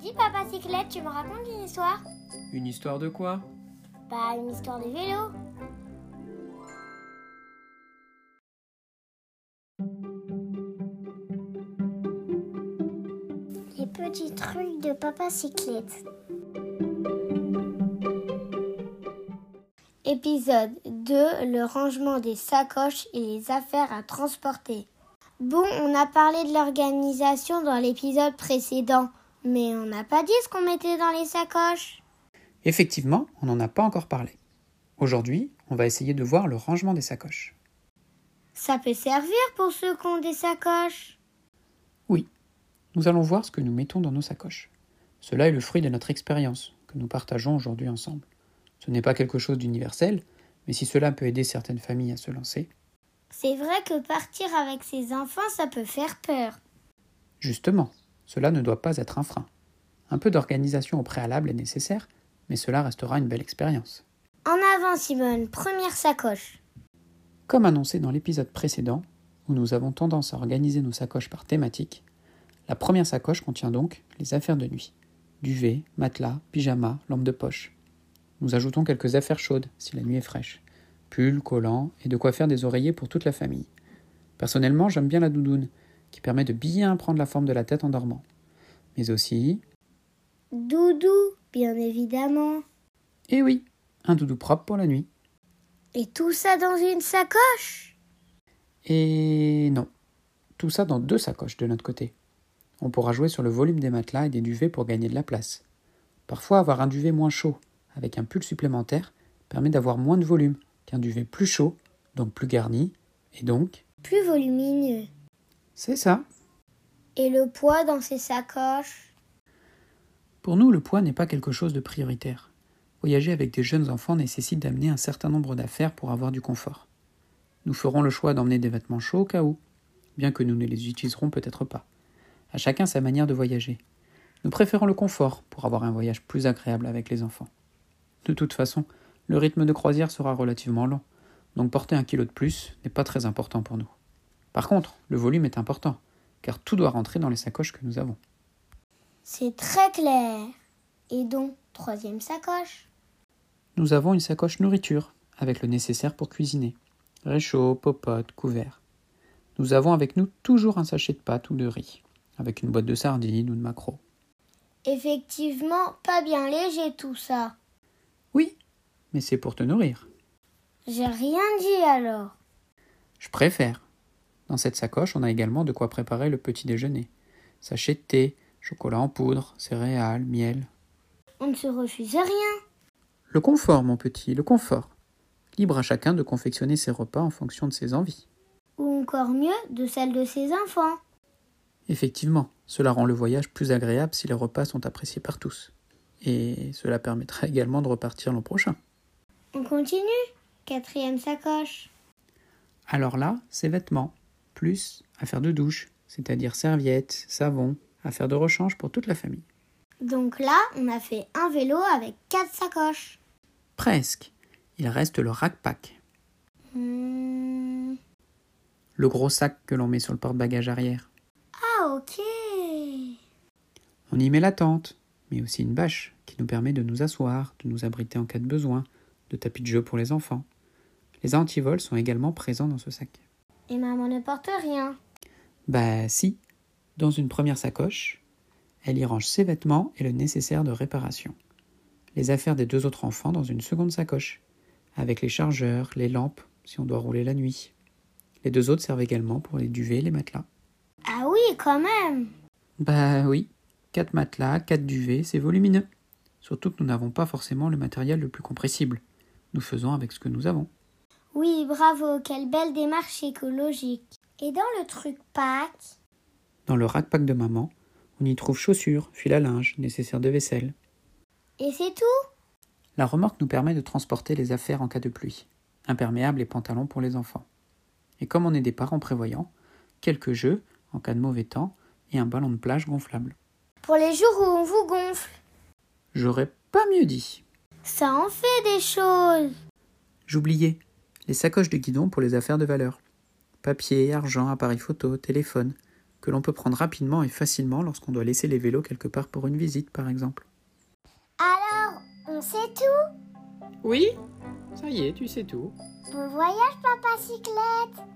Dis papa cyclette, tu me racontes une histoire? Une histoire de quoi? Bah une histoire de vélo. Les petits trucs de papa cyclette. Épisode 2 Le rangement des sacoches et les affaires à transporter. Bon, on a parlé de l'organisation dans l'épisode précédent, mais on n'a pas dit ce qu'on mettait dans les sacoches. Effectivement, on n'en a pas encore parlé. Aujourd'hui, on va essayer de voir le rangement des sacoches. Ça peut servir pour ceux qui ont des sacoches. Oui, nous allons voir ce que nous mettons dans nos sacoches. Cela est le fruit de notre expérience que nous partageons aujourd'hui ensemble. Ce n'est pas quelque chose d'universel, mais si cela peut aider certaines familles à se lancer. C'est vrai que partir avec ses enfants, ça peut faire peur. Justement, cela ne doit pas être un frein. Un peu d'organisation au préalable est nécessaire, mais cela restera une belle expérience. En avant, Simone, première sacoche. Comme annoncé dans l'épisode précédent, où nous avons tendance à organiser nos sacoches par thématique, la première sacoche contient donc les affaires de nuit duvet, matelas, pyjama, lampe de poche. Nous ajoutons quelques affaires chaudes si la nuit est fraîche pull, collants et de quoi faire des oreillers pour toute la famille. Personnellement, j'aime bien la doudoune, qui permet de bien prendre la forme de la tête en dormant. Mais aussi. Doudou, bien évidemment. Eh oui, un doudou propre pour la nuit. Et tout ça dans une sacoche? Et non. Tout ça dans deux sacoches de notre côté. On pourra jouer sur le volume des matelas et des duvets pour gagner de la place. Parfois, avoir un duvet moins chaud, avec un pull supplémentaire, permet d'avoir moins de volume qu'un duvet plus chaud, donc plus garni, et donc plus volumineux. C'est ça. Et le poids dans ces sacoches? Pour nous, le poids n'est pas quelque chose de prioritaire. Voyager avec des jeunes enfants nécessite d'amener un certain nombre d'affaires pour avoir du confort. Nous ferons le choix d'emmener des vêtements chauds au cas où, bien que nous ne les utiliserons peut-être pas. À chacun sa manière de voyager. Nous préférons le confort pour avoir un voyage plus agréable avec les enfants. De toute façon, le rythme de croisière sera relativement lent, donc porter un kilo de plus n'est pas très important pour nous. Par contre, le volume est important, car tout doit rentrer dans les sacoches que nous avons. C'est très clair. Et donc, troisième sacoche Nous avons une sacoche nourriture, avec le nécessaire pour cuisiner. Réchaud, popote, couvert. Nous avons avec nous toujours un sachet de pâtes ou de riz, avec une boîte de sardines ou de maquereaux. Effectivement, pas bien léger tout ça. Mais c'est pour te nourrir. J'ai rien dit alors. Je préfère. Dans cette sacoche, on a également de quoi préparer le petit déjeuner. Sachet de thé, chocolat en poudre, céréales, miel. On ne se refuse rien. Le confort, mon petit, le confort. Libre à chacun de confectionner ses repas en fonction de ses envies. Ou encore mieux, de celles de ses enfants. Effectivement, cela rend le voyage plus agréable si les repas sont appréciés par tous. Et cela permettra également de repartir l'an prochain. On continue? Quatrième sacoche. Alors là, c'est vêtements, plus affaires de douche, c'est-à-dire serviettes, savon, affaires de rechange pour toute la famille. Donc là, on a fait un vélo avec quatre sacoches. Presque. Il reste le rack-pack. Hmm. Le gros sac que l'on met sur le porte-bagages arrière. Ah ok. On y met la tente, mais aussi une bâche qui nous permet de nous asseoir, de nous abriter en cas de besoin, de tapis de jeu pour les enfants. Les antivols sont également présents dans ce sac. Et maman ne porte rien. Bah si. Dans une première sacoche, elle y range ses vêtements et le nécessaire de réparation. Les affaires des deux autres enfants dans une seconde sacoche, avec les chargeurs, les lampes, si on doit rouler la nuit. Les deux autres servent également pour les duvets et les matelas. Ah oui, quand même. Bah oui, quatre matelas, quatre duvets, c'est volumineux. Surtout que nous n'avons pas forcément le matériel le plus compressible. Nous faisons avec ce que nous avons. Oui, bravo, quelle belle démarche écologique. Et dans le truc pack Dans le rack-pack de maman, on y trouve chaussures, fil à linge, nécessaire de vaisselle. Et c'est tout? La remorque nous permet de transporter les affaires en cas de pluie, imperméables et pantalons pour les enfants. Et comme on est des parents prévoyants, quelques jeux en cas de mauvais temps et un ballon de plage gonflable. Pour les jours où on vous gonfle. J'aurais pas mieux dit. Ça en fait des choses. J'oubliais les sacoches de guidon pour les affaires de valeur. Papier, argent, appareil photo, téléphone. que l'on peut prendre rapidement et facilement lorsqu'on doit laisser les vélos quelque part pour une visite, par exemple. Alors, on sait tout? Oui, ça y est, tu sais tout. Bon voyage, papa cyclette